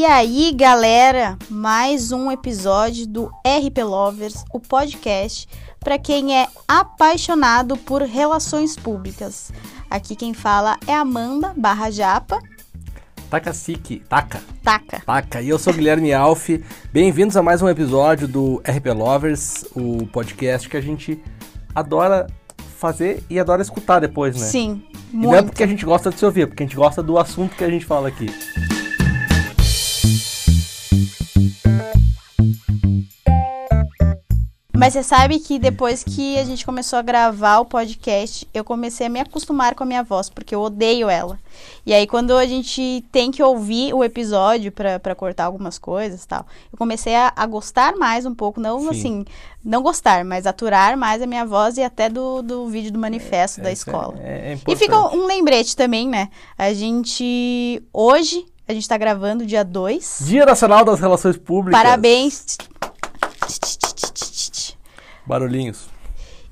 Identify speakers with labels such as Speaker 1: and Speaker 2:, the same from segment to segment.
Speaker 1: E aí, galera, mais um episódio do RP Lovers, o podcast para quem é apaixonado por relações públicas. Aqui quem fala é Amanda barra Japa.
Speaker 2: Takasiki, Taka.
Speaker 1: Taca.
Speaker 2: Taka. E eu sou Guilherme Alf. Bem-vindos a mais um episódio do RP Lovers, o podcast que a gente adora fazer e adora escutar depois, né?
Speaker 1: Sim,
Speaker 2: E
Speaker 1: muito.
Speaker 2: não é porque a gente gosta de se ouvir, é porque a gente gosta do assunto que a gente fala aqui.
Speaker 1: Mas você sabe que depois que a gente começou a gravar o podcast, eu comecei a me acostumar com a minha voz, porque eu odeio ela. E aí, quando a gente tem que ouvir o episódio pra pra cortar algumas coisas e tal, eu comecei a, a gostar mais um pouco, não
Speaker 2: Sim.
Speaker 1: assim, não gostar, mas aturar mais a minha voz e até do, do vídeo do manifesto da
Speaker 2: Isso é-
Speaker 1: escola.
Speaker 2: É, é
Speaker 1: E fica um lembrete também, né? A gente. Hoje, a gente tá gravando dia 2.
Speaker 2: Dia Nacional das Relações Públicas.
Speaker 1: Parabéns.
Speaker 2: Barulhinhos.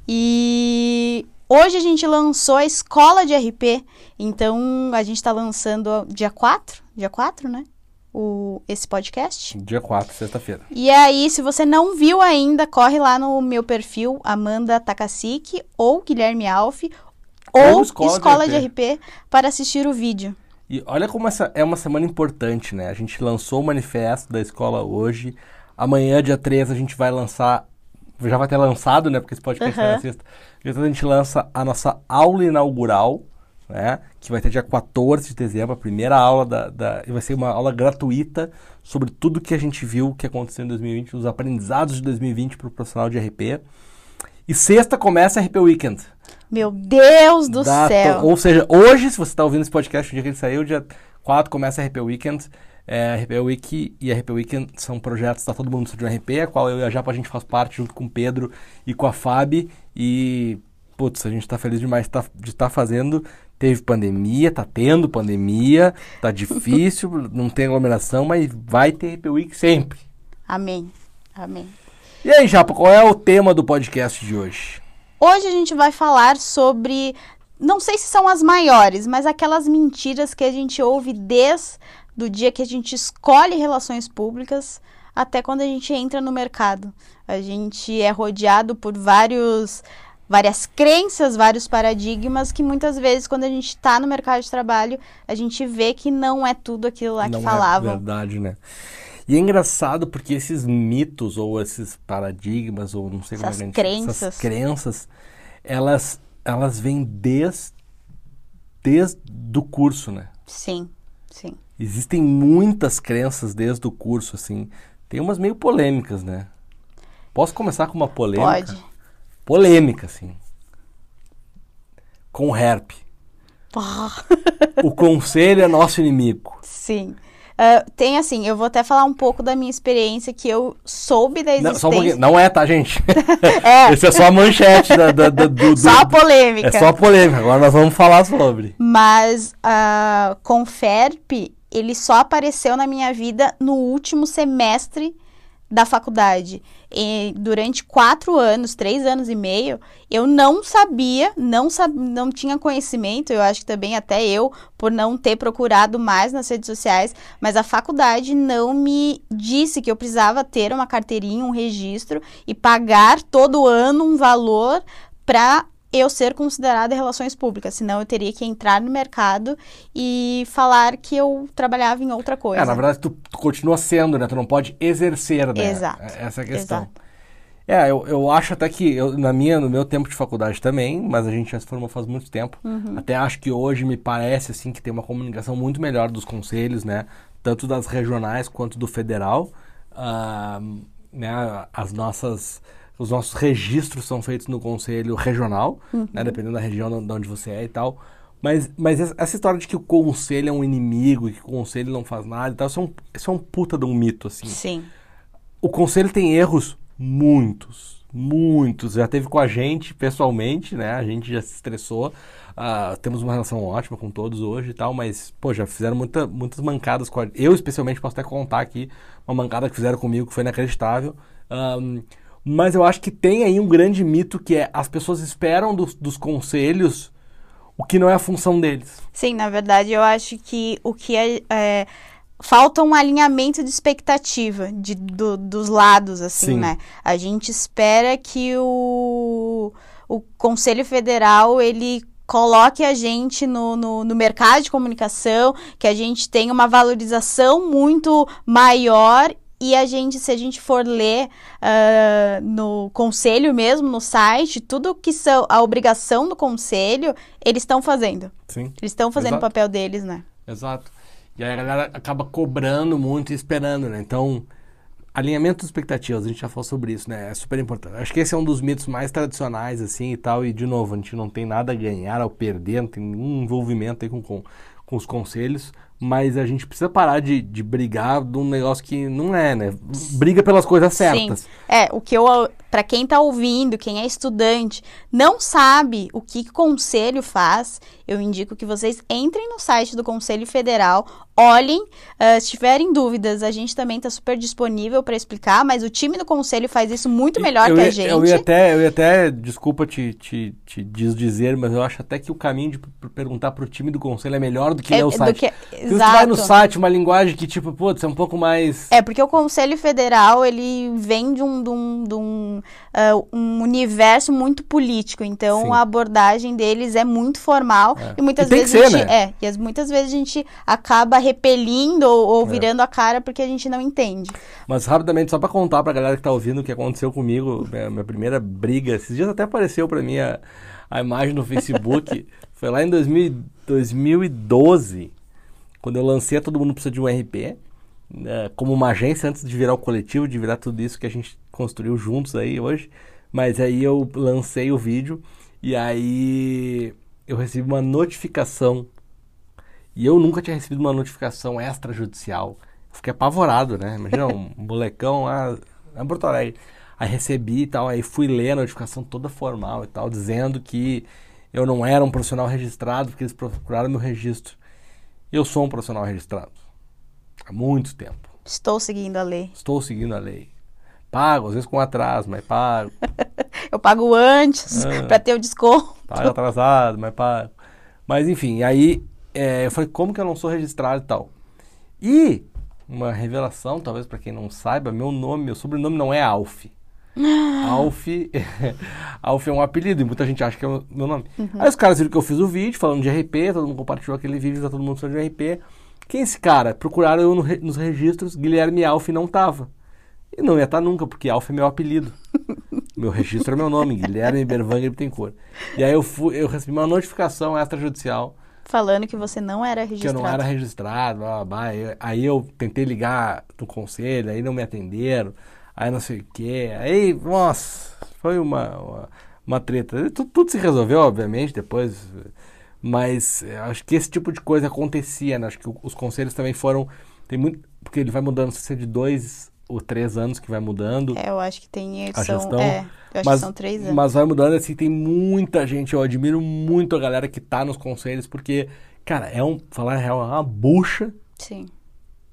Speaker 1: E hoje a gente lançou a escola de RP. Então a gente tá lançando dia 4, dia 4, né? O, esse podcast.
Speaker 2: Dia 4, sexta-feira.
Speaker 1: E aí, se você não viu ainda, corre lá no meu perfil, Amanda Takasiki ou Guilherme Alf ou,
Speaker 2: Ou
Speaker 1: Escola,
Speaker 2: Escola de
Speaker 1: de, RP. para assistir o vídeo.
Speaker 2: E olha como essa é uma semana importante, né? A gente lançou o manifesto da escola hoje. Amanhã, dia 3, a gente vai lançar. Já vai ter lançado, né? Porque esse podcast vai na sexta. Dia 3 a gente lança a nossa aula inaugural, né? Que vai ter dia 14 de dezembro, a primeira aula da. da e vai ser uma aula gratuita sobre tudo que a gente viu que aconteceu em 2020, os aprendizados de 2020 para o profissional de RP. E sexta começa a RP Weekend.
Speaker 1: Meu Deus do
Speaker 2: Data-
Speaker 1: céu!
Speaker 2: Ou seja, hoje, se você está ouvindo esse podcast, no dia que ele saiu, dia 4 começa a RP Weekend. É, RP Week e RP Weekend são projetos da Todo Mundo Estuda RP, a qual eu e a Japa a gente faz parte junto com o Pedro e com a Fabi. E, putz, a gente está feliz demais tá- de estar fazendo. Teve pandemia, tá tendo pandemia, tá difícil, não tem aglomeração, mas vai ter RP Week sempre.
Speaker 1: Amém. Amém.
Speaker 2: E aí, Japa, qual é o tema do podcast de hoje?
Speaker 1: Hoje a gente vai falar sobre. Não sei se são as maiores, mas aquelas mentiras que a gente ouve desde o dia que a gente escolhe relações públicas até quando a gente entra no mercado. A gente é rodeado por vários. Várias crenças, vários paradigmas que muitas vezes, quando a gente está no mercado de trabalho, a gente vê que não é tudo aquilo lá
Speaker 2: Não
Speaker 1: que
Speaker 2: é
Speaker 1: falavam.
Speaker 2: verdade, né? E é engraçado porque esses mitos ou esses paradigmas ou não sei como
Speaker 1: Essas
Speaker 2: é que a gente-
Speaker 1: crenças.
Speaker 2: essas crenças, elas elas vêm desde desde do curso, né?
Speaker 1: Sim, sim.
Speaker 2: Existem muitas crenças desde o curso assim. Tem umas meio polêmicas, né? Posso começar com uma polêmica?
Speaker 1: Pode.
Speaker 2: Polêmica, assim. Com o herp.
Speaker 1: Pá.
Speaker 2: O conselho é nosso inimigo.
Speaker 1: Sim. Ah, tem assim, eu vou até falar um pouco da minha experiência que eu soube da
Speaker 2: Não,
Speaker 1: existência.
Speaker 2: só um. Não é, tá, gente?
Speaker 1: É.
Speaker 2: Esse é só a manchete da, da- da- do,
Speaker 1: Só a polêmica.
Speaker 2: É só a polêmica. Agora nós vamos falar sobre.
Speaker 1: Mas ah, com FERP, ele só apareceu na minha vida no último semestre da faculdade. E durante quatro anos, três anos e meio, eu não sabia, não, sab não tinha conhecimento, eu acho que também até eu, por não ter procurado mais nas redes sociais, mas a faculdade não me disse que eu precisava ter uma carteirinha, um registro e pagar todo ano um valor para eu ser considerada em relações públicas, senão eu teria que entrar no mercado e falar que eu trabalhava em outra coisa.
Speaker 2: É, na verdade, tu, tu continua sendo, né? Tu não pode exercer, né?
Speaker 1: Exato.
Speaker 2: É- Essa é a questão.
Speaker 1: Exato.
Speaker 2: É, eu, eu acho até que, eu, na minha, no meu tempo de faculdade também, mas a gente já se formou faz muito tempo.
Speaker 1: Uhum.
Speaker 2: Até acho que hoje me parece, assim, que tem uma comunicação muito melhor dos conselhos, né? Tanto das regionais quanto do federal. Ah, né? As nossas... Os nossos registros são feitos no conselho regional,
Speaker 1: Uhum.
Speaker 2: né? Dependendo da região de onde você é e tal. Mas, mas essa história de que o conselho é um inimigo, que o conselho não faz nada e tal, isso é um, isso é um puta de um mito, assim.
Speaker 1: Sim.
Speaker 2: O conselho tem erros muitos, muitos. Já teve com a gente pessoalmente, né? A gente já se estressou. Ah, temos uma relação ótima com todos hoje e tal, mas, pô, já fizeram muita, muitas mancadas com a Eu, especialmente, posso até contar aqui uma mancada que fizeram comigo que foi inacreditável. Ahm, mas eu acho que tem aí um grande mito que é as pessoas esperam dos, dos conselhos o que não é a função deles.
Speaker 1: Sim, na verdade, eu acho que o que é, é, falta um alinhamento de expectativa de, do, dos lados, assim,
Speaker 2: Sim.
Speaker 1: né? A gente espera que o, o Conselho Federal, ele coloque a gente no, no, no mercado de comunicação, que a gente tenha uma valorização muito maior e a gente, se a gente for ler ah, no conselho mesmo, no site, tudo que são a obrigação do conselho, eles estão fazendo.
Speaker 2: Sim.
Speaker 1: Eles estão fazendo o
Speaker 2: Exato.
Speaker 1: papel deles, né?
Speaker 2: Exato. E aí a galera acaba cobrando muito e esperando, né? Então, alinhamento de expectativas, a gente já falou sobre isso, né? É super importante. Acho que esse é um dos mitos mais tradicionais, assim, e tal. E, de novo, a gente não tem nada a ganhar ao perder, não tem nenhum envolvimento aí com, com, com os conselhos. Mas a gente precisa parar de, de brigar de um negócio que não é, né? Briga pelas coisas certas.
Speaker 1: Sim. É, o que eu, para quem tá ouvindo, quem é estudante, não sabe o que, conselho faz, eu indico que vocês entrem no site do Conselho Federal, olhem, ah, se tiverem dúvidas, a gente também tá super disponível para explicar, mas o time do conselho faz isso muito melhor
Speaker 2: eu
Speaker 1: que
Speaker 2: ia,
Speaker 1: a gente.
Speaker 2: Eu ia até, eu ia até desculpa te, te, te desdizer, mas eu acho até que o caminho de perguntar pro time do conselho é melhor do que ler o
Speaker 1: do
Speaker 2: site.
Speaker 1: que-
Speaker 2: Porque você vai no site, uma linguagem que, tipo, putz, é um pouco mais.
Speaker 1: É, porque o Conselho Federal, ele vem de um, de um, de um, ah, um universo muito político, então
Speaker 2: Sim.
Speaker 1: a abordagem deles é muito formal
Speaker 2: É.
Speaker 1: e muitas
Speaker 2: E
Speaker 1: vezes a
Speaker 2: ser,
Speaker 1: gente,
Speaker 2: né?
Speaker 1: é, e as, muitas vezes a gente acaba repelindo ou, ou
Speaker 2: É.
Speaker 1: virando a cara porque a gente não entende.
Speaker 2: Mas rapidamente, só pra contar pra galera que tá ouvindo o que aconteceu comigo, minha, minha primeira briga, esses dias até apareceu pra mim a, a imagem no Facebook, foi lá em 2000, 2012, quando eu lancei Todo Mundo Precisa de um RP, né, como uma agência antes de virar o coletivo, de virar tudo isso que a gente construiu juntos aí hoje, mas aí eu lancei o vídeo e aí eu recebi uma notificação e eu nunca tinha recebido uma notificação extrajudicial. Fiquei apavorado, né? Imagina um molecão lá em Porto Alegre. Aí recebi e tal, aí fui ler a notificação toda formal e tal, dizendo que eu não era um profissional registrado, porque eles procuraram meu registro. Eu sou um profissional registrado. Há muito tempo.
Speaker 1: Estou seguindo a lei.
Speaker 2: Estou seguindo a lei. Pago, às vezes com atraso, mas pago.
Speaker 1: Eu pago antes
Speaker 2: Ah.
Speaker 1: pra ter o desconto.
Speaker 2: Pago atrasado, mas pago. Mas enfim, aí é, eu falei, como que eu não sou registrado e tal? E uma revelação, talvez pra quem não saiba, meu nome, meu sobrenome não é Alf. Alf, Alf é um apelido e muita gente acha que é o meu nome. Aí os caras viram que eu fiz o vídeo falando de RP, todo mundo compartilhou aquele vídeo, tá todo mundo falando de RP. Quem é esse cara? Procuraram eu no re- nos registros, Guilherme Alf não tava. E não ia estar nunca, porque Alf é meu apelido. meu registro é meu nome, Guilherme Berwanger Bittencourt. E aí eu, fui, eu recebi uma notificação extrajudicial
Speaker 1: Falando que você não era
Speaker 2: que eu
Speaker 1: registrado.
Speaker 2: não era registrado, blá, blá, blá. Aí eu tentei ligar no conselho, aí não me atenderam, aí não sei o quê. Aí, nossa, foi uma, uma, uma treta. Tudo, tudo se resolveu, obviamente, depois. Mas acho que esse tipo de coisa acontecia, né? Acho que os conselhos também foram. Tem muito. Porque ele vai mudando, se é de dois ou três anos que vai mudando.
Speaker 1: É, eu acho que tem.
Speaker 2: A
Speaker 1: São,
Speaker 2: gestão,
Speaker 1: é, eu acho
Speaker 2: mas,
Speaker 1: que são três anos.
Speaker 2: mas vai mudando assim, tem muita gente, eu admiro muito a galera que tá nos conselhos, porque, cara, é um, falar a real, é uma bucha,
Speaker 1: Sim.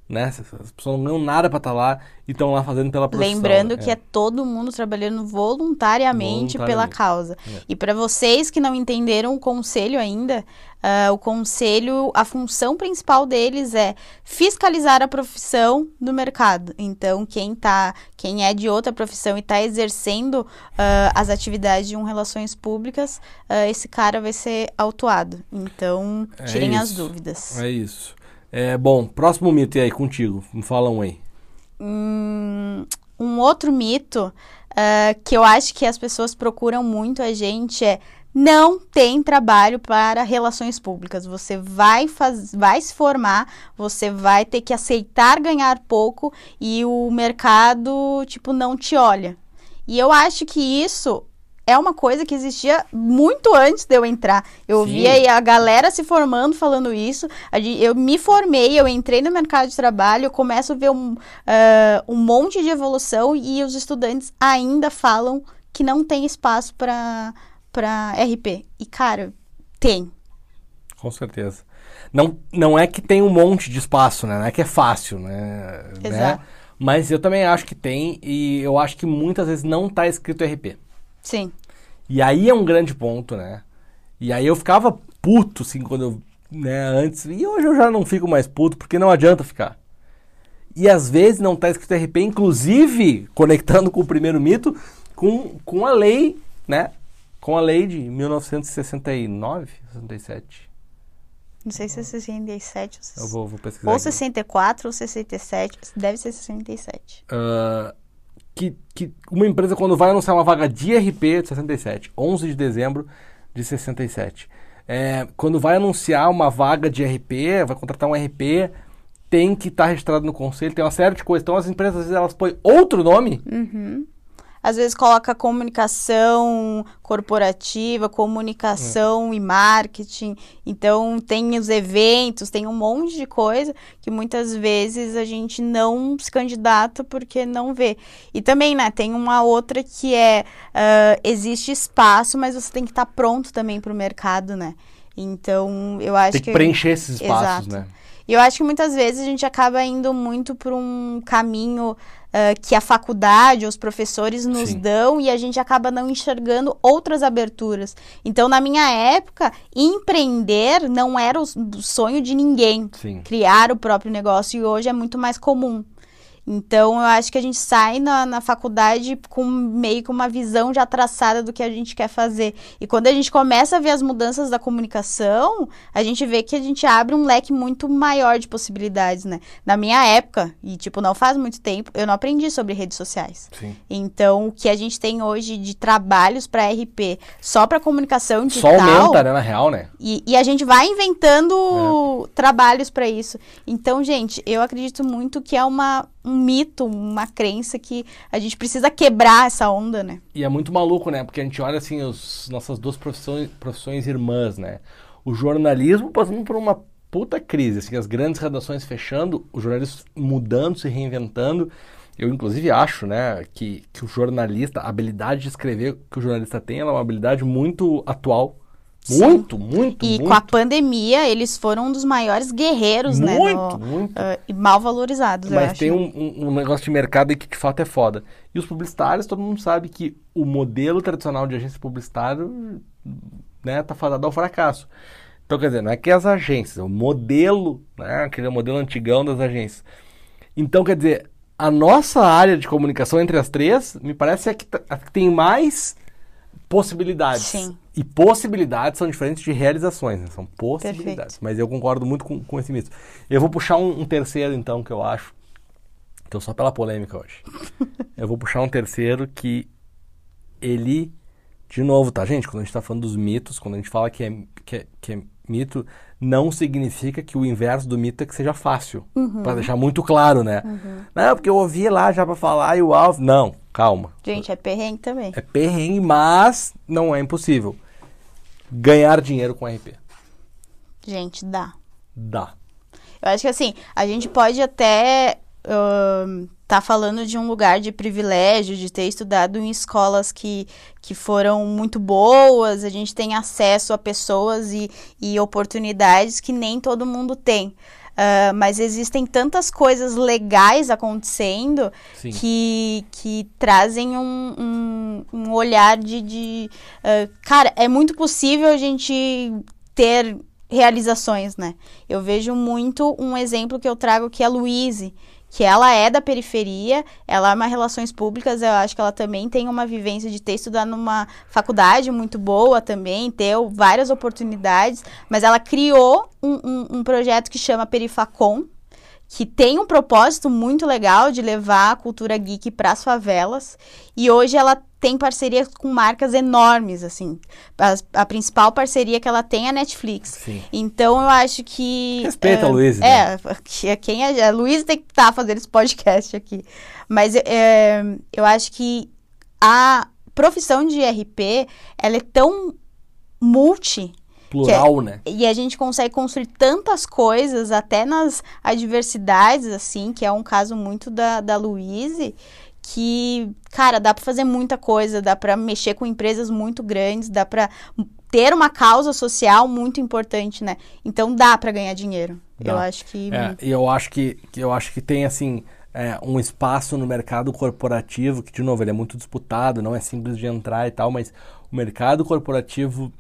Speaker 2: Né? As as pessoas não ganham nada pra estar lá e estão lá fazendo pela profissão.
Speaker 1: Lembrando
Speaker 2: né?
Speaker 1: que é todo mundo trabalhando voluntariamente, pela
Speaker 2: Voluntariamente.
Speaker 1: causa.
Speaker 2: É.
Speaker 1: E para vocês que não entenderam o conselho ainda, ah, o conselho, a função principal deles é fiscalizar a profissão do mercado. Então, quem tá, quem é de outra profissão e está exercendo ah, as atividades de um relações públicas, ah, esse cara vai ser autuado. Então,
Speaker 2: É
Speaker 1: tirem as
Speaker 2: isso.
Speaker 1: dúvidas.
Speaker 2: É isso. É, bom, próximo mito aí, contigo. Me fala um aí.
Speaker 1: Hum, um outro mito ah, que eu acho que as pessoas procuram muito a gente é não tem trabalho para relações públicas. Você vai, faz, vai se formar, você vai ter que aceitar ganhar pouco e o mercado, tipo, não te olha. E eu acho que isso é uma coisa que existia muito antes de eu entrar. Eu
Speaker 2: Sim.
Speaker 1: via aí a galera se formando falando isso. Eu me formei, eu entrei no mercado de trabalho, eu começo a ver um, ah, um monte de evolução e os estudantes ainda falam que não tem espaço para RP. E, cara, tem.
Speaker 2: Com certeza. Não, não é que tem um monte de espaço, né? Não é que é fácil, né? né?
Speaker 1: Exato.
Speaker 2: Mas eu também acho que tem e eu acho que muitas vezes não tá escrito RP.
Speaker 1: Sim.
Speaker 2: E aí é um grande ponto, né? E aí eu ficava puto, assim, quando eu, né, antes. E hoje eu já não fico mais puto, porque não adianta ficar. E às vezes não está escrito RP, inclusive, conectando com o primeiro mito, com, com a lei, né? Com a lei de 1969, 67.
Speaker 1: Não sei se é 67 ou,
Speaker 2: Eu vou, vou pesquisar.
Speaker 1: ou
Speaker 2: aqui.
Speaker 1: 64 ou 67. Deve ser 67.
Speaker 2: Ah, que, que uma empresa, quando vai anunciar uma vaga de RP de 67, 11 de dezembro de 67, é, quando vai anunciar uma vaga de RP, vai contratar um RP, tem que estar registrado no conselho, tem uma série de coisas. Então as empresas, às vezes, elas põem outro nome.
Speaker 1: Às vezes coloca comunicação corporativa, comunicação e marketing. Então tem os eventos, tem um monte de coisa que muitas vezes a gente não se candidata porque não vê. E também, né, tem uma outra que é ah, existe espaço, mas você tem que estar pronto também para o mercado, né? Então eu acho
Speaker 2: Tem que preencher esses espaços,
Speaker 1: Exato.
Speaker 2: né?
Speaker 1: E eu acho que muitas vezes a gente acaba indo muito por um caminho que a faculdade, os professores nos
Speaker 2: Sim.
Speaker 1: dão e a gente acaba não enxergando outras aberturas. Então, na minha época, empreender não era o sonho de ninguém.
Speaker 2: Sim.
Speaker 1: Criar o próprio negócio e hoje é muito mais comum. Então, eu acho que a gente sai na, na faculdade com meio que uma visão já traçada do que a gente quer fazer. E quando a gente começa a ver as mudanças da comunicação, a gente vê que a gente abre um leque muito maior de possibilidades, né? Na minha época, e tipo, não faz muito tempo, eu não aprendi sobre redes sociais.
Speaker 2: Sim.
Speaker 1: Então, o que a gente tem hoje de trabalhos para RP só para comunicação
Speaker 2: Só
Speaker 1: digital.
Speaker 2: aumenta, né, na real, né?
Speaker 1: E, e a gente vai inventando
Speaker 2: É.
Speaker 1: trabalhos para isso. Então, gente, eu acredito muito que é uma, um mito, uma crença que a gente precisa quebrar essa onda, né?
Speaker 2: E é muito maluco, né? Porque a gente olha assim os nossas duas profissões, profissões irmãs, né? O jornalismo passando por uma puta crise, assim, as grandes redações fechando, os jornalistas mudando, se reinventando. Eu, inclusive, acho, né, que, que o jornalista, a habilidade de escrever que o jornalista tem, ela é uma habilidade muito atual. Muito, muito,
Speaker 1: E
Speaker 2: muito.
Speaker 1: com a pandemia, eles foram um dos maiores guerreiros, né?
Speaker 2: Muito, muito.
Speaker 1: ah, e mal valorizados,
Speaker 2: Mas tem um, um- um negócio de mercado aí que de fato é foda. E os publicitários, todo mundo sabe que o modelo tradicional de agência publicitária né, tá fadado ao fracasso. Então, quer dizer, não é que as agências, é o modelo, né, aquele modelo antigão das agências. Então, quer dizer, a nossa área de comunicação entre as três, me parece é que, tá- a que tem mais possibilidades.
Speaker 1: Sim.
Speaker 2: E possibilidades são diferentes de realizações, né? são possibilidades. Mas eu concordo muito com, com esse mito. Eu vou puxar um, um terceiro, então, que eu acho. Tô só pela polêmica hoje. eu vou puxar um terceiro que ele. De novo, tá, gente? Quando a gente tá falando dos mitos, quando a gente fala que é, que é, que é mito, não significa que o inverso do mito é que seja fácil. Pra deixar muito claro, né? Não, porque eu ouvi lá já pra falar e o alvo. Não, calma.
Speaker 1: Gente, é perrengue também.
Speaker 2: É perrengue, mas não é impossível. Ganhar dinheiro com RP.
Speaker 1: Gente, dá.
Speaker 2: Dá.
Speaker 1: Eu acho que assim, a gente pode até estar tá falando de um lugar de privilégio, de ter estudado em escolas que, que foram muito boas, a gente tem acesso a pessoas e, e oportunidades que nem todo mundo tem. Ah, mas existem tantas coisas legais acontecendo
Speaker 2: Sim.
Speaker 1: que, que trazem um, um, um olhar de. de ah, cara, é muito possível a gente ter realizações, né? Eu vejo muito um exemplo que eu trago que é a Luíse, que ela é da periferia, ela uma relações públicas, eu acho que ela também tem uma vivência de ter estudado numa faculdade muito boa também, ter várias oportunidades, mas ela criou um, um, um projeto que chama Perifacom, que tem um propósito muito legal de levar a cultura geek para as favelas. E hoje ela tem parceria com marcas enormes, assim. A, a principal parceria que ela tem é a Netflix.
Speaker 2: Sim.
Speaker 1: Então eu acho que.
Speaker 2: Respeita a
Speaker 1: eh,
Speaker 2: Luíse,
Speaker 1: É, que- quem é. A Luísa tem que estar fazendo esse podcast aqui. Mas eh, eu acho que a profissão de RP ela é tão multi
Speaker 2: Plural, né?
Speaker 1: e a gente consegue construir tantas coisas, até nas adversidades, assim, que é um caso muito da, da Luíse, que, cara, dá pra fazer muita coisa, dá pra mexer com empresas muito grandes, dá pra ter uma causa social muito importante, né? Então dá pra ganhar dinheiro.
Speaker 2: Dá.
Speaker 1: Eu acho que.
Speaker 2: É, e eu acho que, que eu acho que tem assim é, um espaço no mercado corporativo que de novo ele é muito disputado, não é simples de entrar e tal, mas o mercado corporativo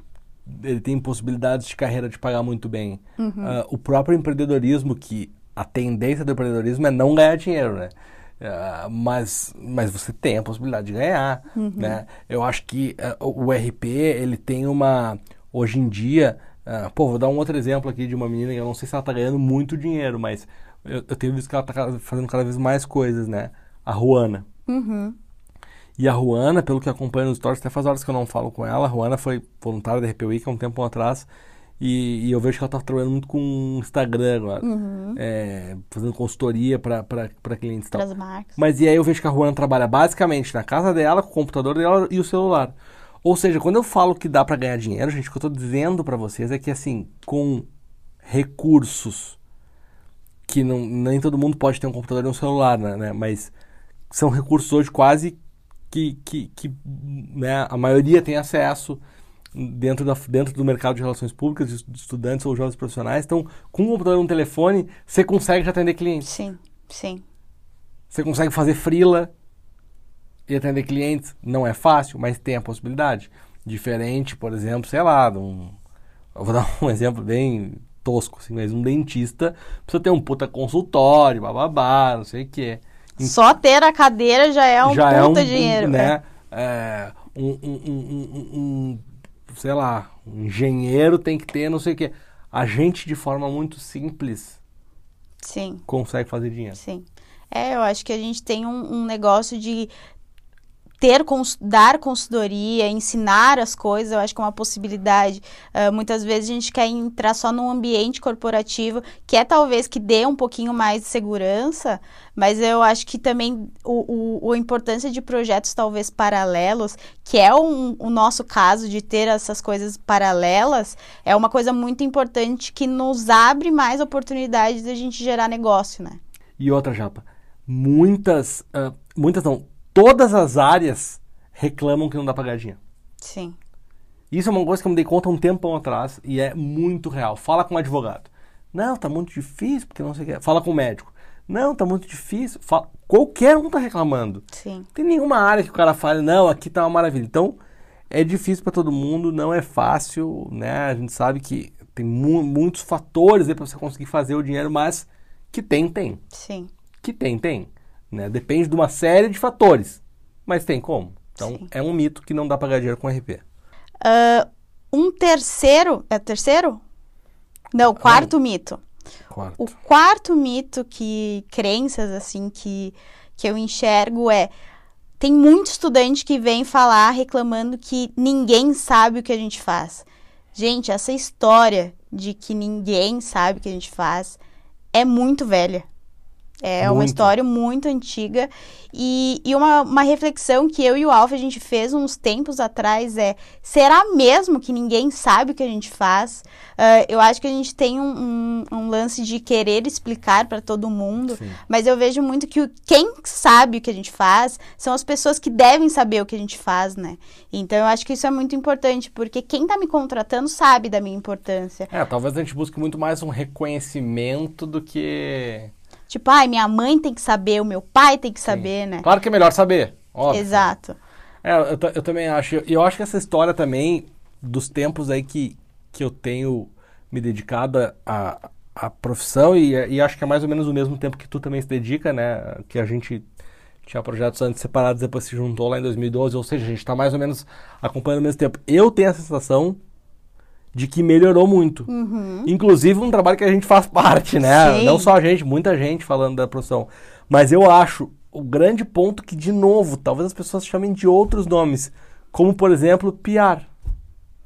Speaker 2: ele tem possibilidades de carreira de pagar muito bem. Ah, o próprio empreendedorismo que a tendência do empreendedorismo é não ganhar dinheiro, né? Uh, mas, mas você tem a possibilidade de ganhar, uhum. né? Eu acho que uh, o RP, ele tem uma... Hoje em dia... Uh, pô, vou dar um outro exemplo aqui de uma menina que eu não sei se ela tá ganhando muito dinheiro, mas eu, eu tenho visto que ela tá fazendo cada vez mais coisas, né? A Ruana.
Speaker 1: Uhum.
Speaker 2: E a Ruana, pelo que acompanha nos stories, até faz horas que eu não falo com ela, a Ruana foi voluntária da RP Week há um tempo atrás, e, e, eu vejo que ela está trabalhando muito com Instagram agora,
Speaker 1: uhum.
Speaker 2: é, fazendo consultoria para clientes e
Speaker 1: tal. marcas.
Speaker 2: Mas e aí eu vejo que a Ruana trabalha basicamente na casa dela, com o computador dela e o celular. Ou seja, quando eu falo que dá para ganhar dinheiro, gente, o que eu estou dizendo para vocês é que assim, com recursos que não, nem todo mundo pode ter um computador e um celular, né? né mas são recursos hoje quase que, que, que né, a maioria tem acesso dentro, da, dentro do mercado de relações públicas, de estudantes ou jovens profissionais. Então, com um computador e um telefone, você consegue já atender clientes.
Speaker 1: Sim, sim.
Speaker 2: Você consegue fazer frila e atender clientes. Não é fácil, mas tem a possibilidade. Diferente, por exemplo, sei lá, um, eu vou dar um exemplo bem tosco, assim, mas um dentista precisa ter um puta consultório, bababá, não sei o quê.
Speaker 1: Só ter a cadeira já é um já puta
Speaker 2: é um,
Speaker 1: dinheiro.
Speaker 2: Né? É. É, um, um, um, sei lá, um engenheiro tem que ter não sei o quê. A gente, de forma muito simples,
Speaker 1: Sim.
Speaker 2: consegue fazer dinheiro.
Speaker 1: Sim. É, eu acho que a gente tem um, um negócio de ter dar consultoria, ensinar as coisas, eu acho que é uma possibilidade. Uh, muitas vezes a gente quer entrar só num ambiente corporativo, que é talvez que dê um pouquinho mais de segurança, mas eu acho que também o, o, a importância de projetos talvez paralelos, que é um, o nosso caso de ter essas coisas paralelas, é uma coisa muito importante que nos abre mais oportunidades de a gente gerar negócio, né?
Speaker 2: E outra, Japa, muitas, uh, muitas não, todas as áreas reclamam que não dá pra ganhar dinheiro.
Speaker 1: Sim.
Speaker 2: Isso é uma coisa que eu me dei conta um tempão atrás e é muito real. Fala com um advogado. Não, tá muito difícil, porque não sei o que. Fala com o um médico. Não, tá muito difícil. Fala... Qualquer um tá reclamando.
Speaker 1: Sim.
Speaker 2: Tem nenhuma área que o cara fale, não, aqui tá uma maravilha. Então, é difícil para todo mundo, não é fácil, né? A gente sabe que tem mu muitos fatores aí para você conseguir fazer o dinheiro, mas que tem, tem.
Speaker 1: Sim.
Speaker 2: Que tem, tem. Né? Depende de uma série de fatores, mas tem como. Então Sim. é um mito que não dá para ganhar dinheiro com RP. Uh,
Speaker 1: ah, um terceiro, é terceiro? Não, quarto mito.
Speaker 2: Quarto.
Speaker 1: O quarto mito que crenças assim que que eu enxergo é tem muito estudante que vem falar reclamando que ninguém sabe o que a gente faz. Gente, essa história de que ninguém sabe o que a gente faz é muito velha. É muito. uma história muito antiga. E, e uma, uma reflexão que eu e o Alfa a gente fez uns tempos atrás é: será mesmo que ninguém sabe o que a gente faz? Uh, eu acho que a gente tem um, um, um lance de querer explicar para todo mundo, Sim. mas eu vejo muito que o, quem sabe o que a gente faz são as pessoas que devem saber o que a gente faz, né? Então eu acho que isso é muito importante, porque quem está me contratando sabe da minha importância.
Speaker 2: É, talvez a gente busque muito mais um reconhecimento do que
Speaker 1: Tipo, ai, minha mãe tem que saber, o meu pai tem que saber,
Speaker 2: Sim.
Speaker 1: né?
Speaker 2: Claro que é melhor saber, óbvio.
Speaker 1: Exato.
Speaker 2: É, eu, eu, também acho. E eu acho que essa história também, dos tempos aí que, que eu tenho me dedicado à, à profissão, e, e acho que é mais ou menos o mesmo tempo que tu também se dedica, né? Que a gente tinha projetos antes separados, depois se juntou lá em 2012, ou seja, a gente está mais ou menos acompanhando o mesmo tempo. Eu tenho a sensação de que melhorou muito.
Speaker 1: Uhum.
Speaker 2: Inclusive um trabalho que a gente faz parte, né? Sim. Não só a gente, muita gente falando da profissão. Mas eu acho o grande ponto que, de novo, talvez as pessoas chamem de outros nomes, como por exemplo, PR.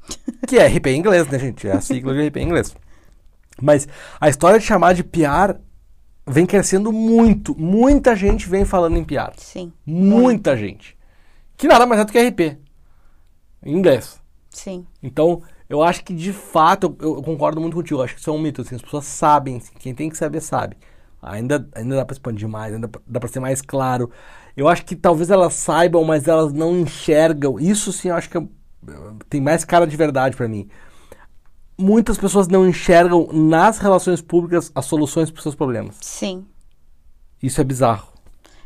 Speaker 2: Que é RP em inglês, né, gente? É a sigla de RP em inglês. Mas a história de chamar de PR vem crescendo muito. Muita gente vem falando em PR.
Speaker 1: Sim.
Speaker 2: Muita gente. Que nada mais é do que RP. Em inglês.
Speaker 1: Sim.
Speaker 2: Então, eu acho que de fato, eu, eu, concordo muito contigo. Eu acho que isso é um mito. Assim, as pessoas sabem, assim, quem tem que saber sabe. Ainda, ainda dá para expandir mais, ainda dá para ser mais claro. Eu acho que talvez elas saibam, mas elas não enxergam. Isso sim, eu acho que é, tem mais cara de verdade para mim. Muitas pessoas não enxergam nas relações públicas as soluções para seus problemas.
Speaker 1: Sim.
Speaker 2: Isso é bizarro.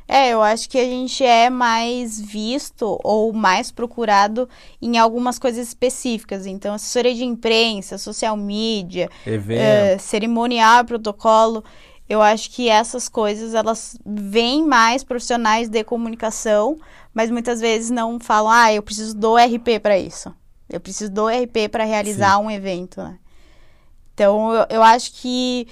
Speaker 1: É, eu acho que a gente é mais visto ou mais procurado em algumas coisas específicas. Então, assessoria de imprensa, social media,
Speaker 2: uh,
Speaker 1: cerimonial, protocolo. Eu acho que essas coisas, elas vêm mais profissionais de comunicação, mas muitas vezes não falam, ah, eu preciso do RP para isso. Eu preciso do RP para realizar Sim. um evento, né? Então, eu, eu acho que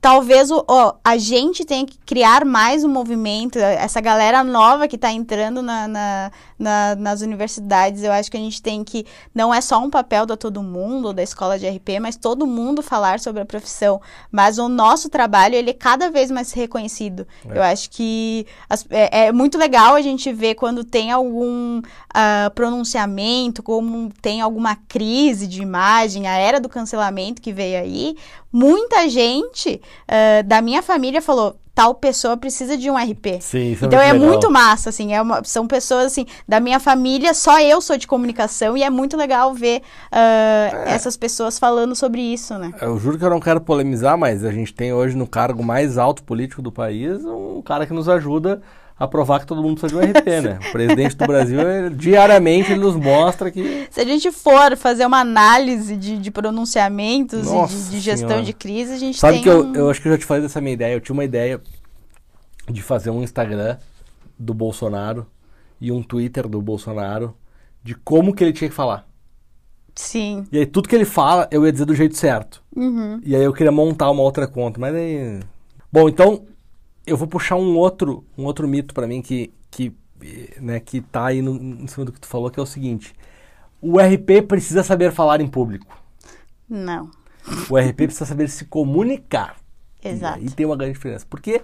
Speaker 1: talvez o, ó, a gente tenha que criar mais um movimento, essa galera nova que está entrando na, na, na, nas universidades, eu acho que a gente tem que, não é só um papel da todo mundo, da escola de RP, mas todo mundo falar sobre a profissão, mas o nosso trabalho, ele é cada vez mais reconhecido. É. Eu acho que as, é, é, muito legal a gente ver quando tem algum uh, pronunciamento, como tem alguma crise de imagem, a era do cancelamento que veio aí, muita gente uh, da minha família falou: tal pessoa precisa de um RP.
Speaker 2: Sim, isso
Speaker 1: é então
Speaker 2: é,
Speaker 1: muito, é muito massa, assim, é uma, são pessoas assim, da minha família, só eu sou de comunicação e é muito legal ver uh, é. essas pessoas falando sobre isso, né?
Speaker 2: Eu juro que eu não quero polemizar, mas a gente tem hoje no cargo mais alto político do país um cara que nos ajuda a provar que todo mundo precisa de um RP, né? O presidente do Brasil, ele, diariamente, ele nos mostra que...
Speaker 1: Se a gente for fazer uma análise de, de pronunciamentos Nossa e de, de gestão senhora. de crise, a gente
Speaker 2: Sabe
Speaker 1: tem
Speaker 2: que eu, eu acho que eu já te falei dessa minha ideia. Eu tinha uma ideia de fazer um Instagram do Bolsonaro e um Twitter do Bolsonaro de como que ele tinha que falar.
Speaker 1: Sim.
Speaker 2: E aí tudo que ele fala, eu ia dizer do jeito certo.
Speaker 1: Uhum.
Speaker 2: E aí eu queria montar uma outra conta, mas aí... Bom, então eu vou puxar um outro, um outro mito para mim que, que, né, que tá aí no, em cima do que tu falou, que é o seguinte. O RP precisa saber falar em público.
Speaker 1: Não.
Speaker 2: O RP precisa saber se comunicar.
Speaker 1: Exato.
Speaker 2: E tem uma grande diferença. Porque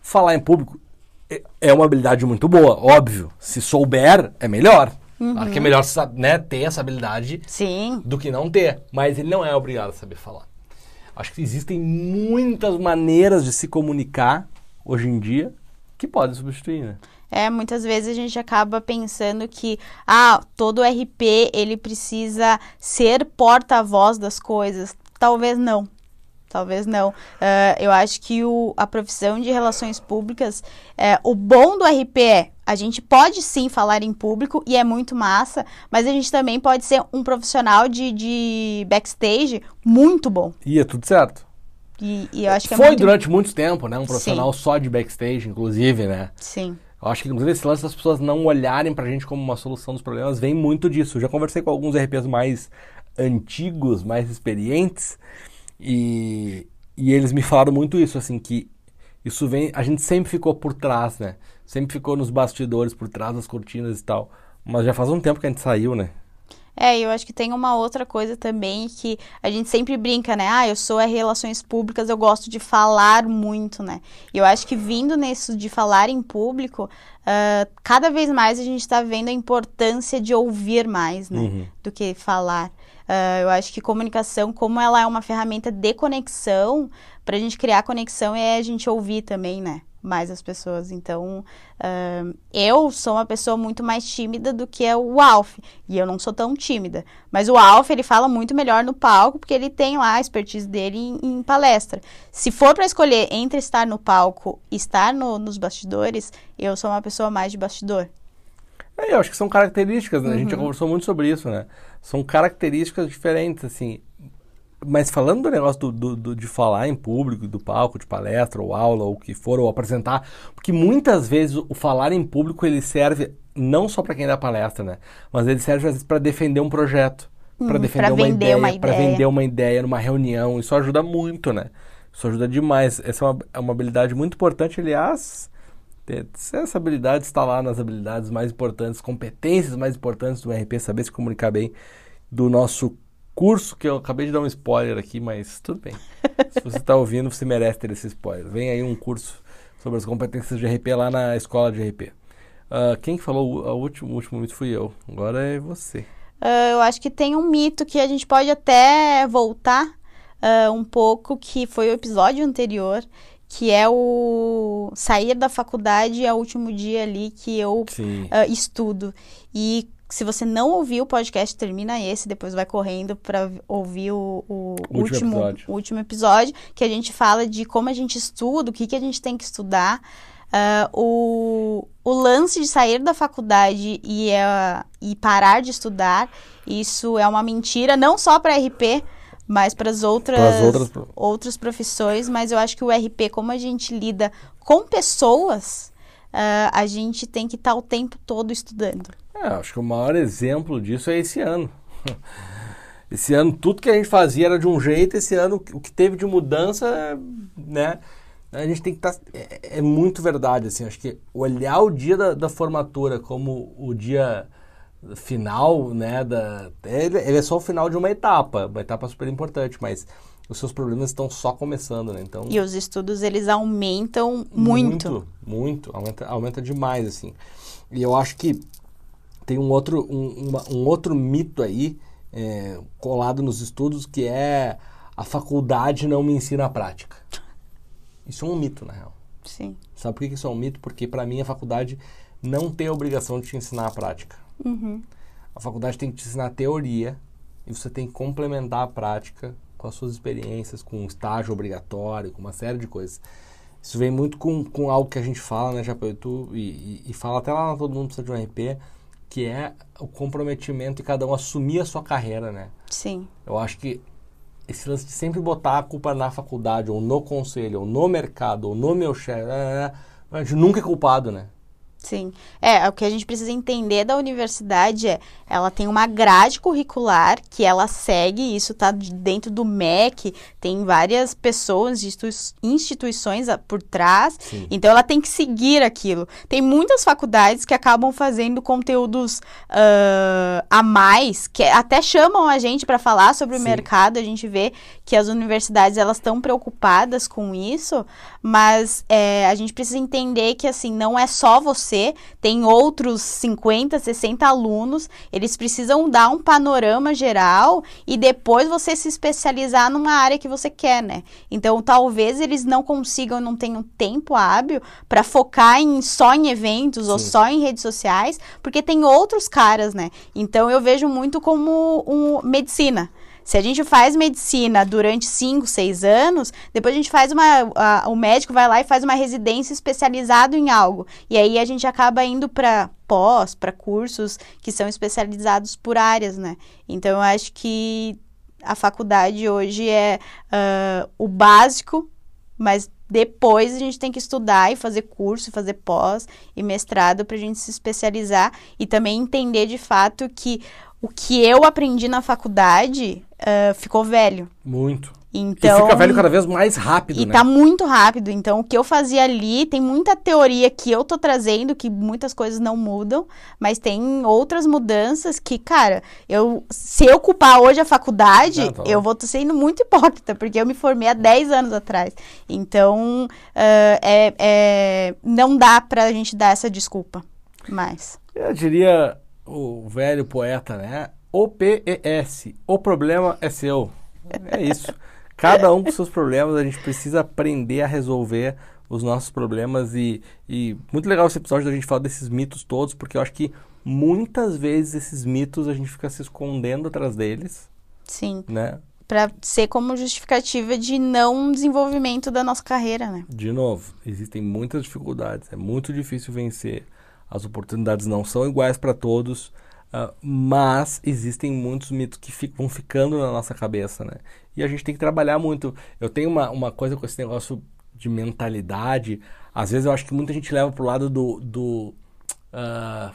Speaker 2: falar em público é, é uma habilidade muito boa, óbvio. Se souber, é melhor. Uhum. Claro que é melhor né, ter essa habilidade
Speaker 1: Sim.
Speaker 2: do que não ter. Mas ele não é obrigado a saber falar. Acho que existem muitas maneiras de se comunicar hoje em dia que podem substituir, né?
Speaker 1: É, muitas vezes a gente acaba pensando que, ah, todo RP ele precisa ser porta-voz das coisas. Talvez não. Talvez não. Uh, eu acho que o, a profissão de relações públicas, é, o bom do RP é, a gente pode sim falar em público e é muito massa, mas a gente também pode ser um profissional de, de backstage muito bom.
Speaker 2: E é tudo certo.
Speaker 1: E, e eu acho que
Speaker 2: é Foi
Speaker 1: é muito...
Speaker 2: durante muito tempo, né? Um profissional Sim. só de backstage, inclusive, né?
Speaker 1: Sim.
Speaker 2: Eu acho que, inclusive, esse lance das pessoas não olharem pra gente como uma solução dos problemas vem muito disso. Eu já conversei com alguns RPs mais antigos, mais experientes, e, e eles me falaram muito isso, assim, que isso vem... A gente sempre ficou por trás, né? Sempre ficou nos bastidores, por trás das cortinas e tal. Mas já faz um tempo que a gente saiu, né?
Speaker 1: É, eu acho que tem uma outra coisa também que a gente sempre brinca, né? Ah, eu sou a relações públicas, eu gosto de falar muito, né? E eu acho que vindo nisso de falar em público, uh, cada vez mais a gente está vendo a importância de ouvir mais, né? Uhum. Do que falar. Uh, eu acho que comunicação, como ela é uma ferramenta de conexão, para a gente criar conexão é a gente ouvir também, né? Mais as pessoas. Então, uh, eu sou uma pessoa muito mais tímida do que o Alf. E eu não sou tão tímida. Mas o Alf, ele fala muito melhor no palco, porque ele tem lá a expertise dele em, em palestra. Se for para escolher entre estar no palco e estar no, nos bastidores, eu sou uma pessoa mais de bastidor.
Speaker 2: É, eu acho que são características, né? Uhum. A gente já uhum. conversou muito sobre isso, né? São características diferentes, assim. Mas falando do negócio do, do, do, de falar em público, do palco, de palestra, ou aula, ou o que for, ou apresentar, porque muitas vezes o falar em público ele serve não só para quem dá palestra, né? Mas ele serve às vezes para defender um projeto, para uhum, defender uma ideia, ideia. para vender uma ideia numa reunião. Isso ajuda muito, né? Isso ajuda demais. Essa é uma, é uma habilidade muito importante, aliás. Essa habilidade está lá nas habilidades mais importantes, competências mais importantes do RP, saber se comunicar bem do nosso curso que eu acabei de dar um spoiler aqui, mas tudo bem. Se você está ouvindo, você merece ter esse spoiler. Vem aí um curso sobre as competências de RP lá na escola de RP. Uh, ah, quem falou o último, o último mito fui eu. Agora é você.
Speaker 1: Uh, eu acho que tem um mito que a gente pode até voltar uh, um pouco, que foi o episódio anterior, que é o sair da faculdade é o último dia ali que eu estudo. E se você não ouviu o podcast, termina esse, depois vai correndo para ouvir o, o, o último, episódio. último episódio, que a gente fala de como a gente estuda, o que, que a gente tem que estudar. Uh, o, o lance de sair da faculdade e, uh, e parar de estudar, isso é uma mentira, não só para RP, mais para as outras,
Speaker 2: outras
Speaker 1: outras profissões, mas eu acho que o RP, como a gente lida com pessoas, ah, a gente tem que estar o tempo todo estudando.
Speaker 2: É, acho que o maior exemplo disso é esse ano. Esse ano tudo que a gente fazia era de um jeito, esse ano o que teve de mudança, né? A gente tem que estar. é, é muito verdade, assim. Acho que olhar o dia da, da formatura como o dia final, né? Da, ele, ele é só o final de uma etapa, uma etapa super importante, mas os seus problemas estão só começando, né? Então,
Speaker 1: E os estudos, eles aumentam muito.
Speaker 2: muito, muito. Aumenta, aumenta demais, assim. E eu acho que tem um outro, um, uma- um outro mito aí, é, colado nos estudos, que é a faculdade não me ensina a prática. Isso é um mito, na real.
Speaker 1: Sim.
Speaker 2: Sabe por que isso é um mito? Porque, para mim, a faculdade não tem a obrigação de te ensinar a prática.
Speaker 1: Uhum.
Speaker 2: A faculdade tem que te ensinar a teoria e você tem que complementar a prática com as suas experiências, com um estágio obrigatório, com uma série de coisas. Isso vem muito com, com algo que a gente fala, né, Japão, e, e, e, fala até lá Todo Mundo Precisa de um RP, que é o comprometimento e cada um assumir a sua carreira, né?
Speaker 1: Sim.
Speaker 2: Eu acho que esse lance de sempre botar a culpa na faculdade, ou no conselho, ou no mercado, ou no meu chefe, é, é, a gente nunca é culpado, né?
Speaker 1: Sim. É, o que a gente precisa entender da universidade é, ela tem uma grade curricular que ela segue, isso tá de- dentro do MEC, tem várias pessoas, institui- instituições a- por trás,
Speaker 2: Sim.
Speaker 1: então ela tem que seguir aquilo. Tem muitas faculdades que acabam fazendo conteúdos ah, a mais, que até chamam a gente para falar sobre o
Speaker 2: Sim.
Speaker 1: mercado, a gente vê que as universidades elas estão preocupadas com isso, mas é, a gente precisa entender que assim não é só você, tem outros 50, 60 alunos, eles precisam dar um panorama geral e depois você se especializar numa área que você quer, né? Então talvez eles não consigam, não tenham tempo hábil para focar em só em eventos ou
Speaker 2: Sim.
Speaker 1: só em redes sociais, porque tem outros caras, né? Então eu vejo muito como um medicina. Se a gente faz medicina durante 5, 6 anos, depois a gente faz uma. a- o médico vai lá e faz uma residência especializado em algo. E aí a gente acaba indo para pós, para cursos que são especializados por áreas, né? Então eu acho que a faculdade hoje é ah, o básico, mas depois a gente tem que estudar e fazer curso, fazer pós e mestrado para a gente se especializar e também entender de fato que o que eu aprendi na faculdade ah, ficou velho.
Speaker 2: Muito.
Speaker 1: Então,
Speaker 2: e fica velho cada vez mais rápido,
Speaker 1: e
Speaker 2: né?
Speaker 1: tá muito rápido. Então, o que eu fazia ali, tem muita teoria que eu tô trazendo, que muitas coisas não mudam, mas tem outras mudanças que, cara, eu se eu culpar hoje a faculdade,
Speaker 2: Ah, tá
Speaker 1: eu vou estar sendo muito hipócrita, porque eu me formei há 10 anos atrás. Então, ah, é, é, não dá pra gente dar essa desculpa mais.
Speaker 2: Eu diria o velho poeta, né? OPES. O problema é seu. É isso. Cada um com seus problemas, a gente precisa aprender a resolver os nossos problemas e, e muito legal esse episódio da gente falar desses mitos todos, porque eu acho que muitas vezes esses mitos a gente fica se escondendo atrás deles,
Speaker 1: Sim,
Speaker 2: né?
Speaker 1: Pra ser como justificativa de não desenvolvimento da nossa carreira, né?
Speaker 2: De novo, existem muitas dificuldades, é muito difícil vencer. As oportunidades não são iguais para todos, ah, mas existem muitos mitos que fi- vão ficando na nossa cabeça, né? E a gente tem que trabalhar muito. Eu tenho uma, uma coisa com esse negócio de mentalidade. Às vezes eu acho que muita gente leva pro lado do. do ah,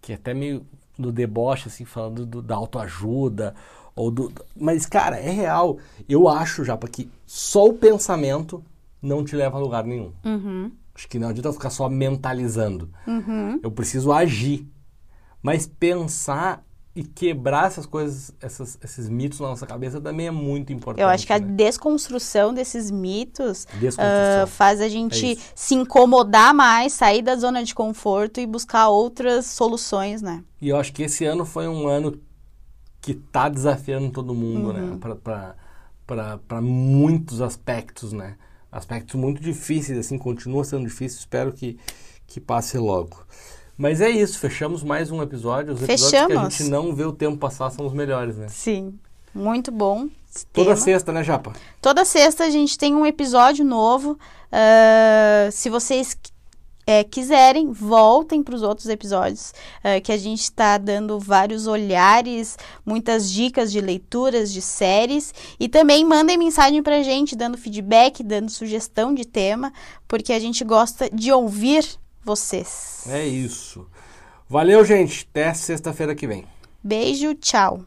Speaker 2: que é até meio do deboche, assim, falando do- da autoajuda. Ou do, mas, cara, é real. Eu acho, já, que só o pensamento não te leva a lugar nenhum.
Speaker 1: Uhum,
Speaker 2: Acho que não adianta eu ficar só mentalizando.
Speaker 1: uhum.
Speaker 2: Eu preciso agir. Mas pensar e quebrar essas coisas, essas- esses mitos na nossa cabeça também é muito importante.
Speaker 1: Eu acho que a
Speaker 2: né?
Speaker 1: desconstrução desses mitos
Speaker 2: Desconstrução.
Speaker 1: ah, faz a
Speaker 2: É
Speaker 1: gente
Speaker 2: isso.
Speaker 1: se incomodar mais, sair da zona de conforto e buscar outras soluções, né?
Speaker 2: E eu acho que esse ano foi um ano que tá desafiando todo mundo,
Speaker 1: Uhum.
Speaker 2: né? Pra- pra- Pra muitos aspectos, né? Aspectos muito difíceis, assim, continua sendo difícil. Espero que, que passe logo. Mas é isso, fechamos mais um episódio. Os episódios que a
Speaker 1: Fechamos.
Speaker 2: gente não vê o tempo passar são os melhores, né?
Speaker 1: Sim. Muito bom.
Speaker 2: Toda
Speaker 1: tema.
Speaker 2: sexta, né, Japa?
Speaker 1: Toda sexta a gente tem um episódio novo. Ah, se vocês é, quiserem, voltem para os outros episódios, é, que a gente está dando vários olhares, muitas dicas de leituras, de séries, e também mandem mensagem para a gente, dando feedback, dando sugestão de tema, porque a gente gosta de ouvir vocês.
Speaker 2: É isso. Valeu, gente. Até sexta-feira que vem.
Speaker 1: Beijo, tchau.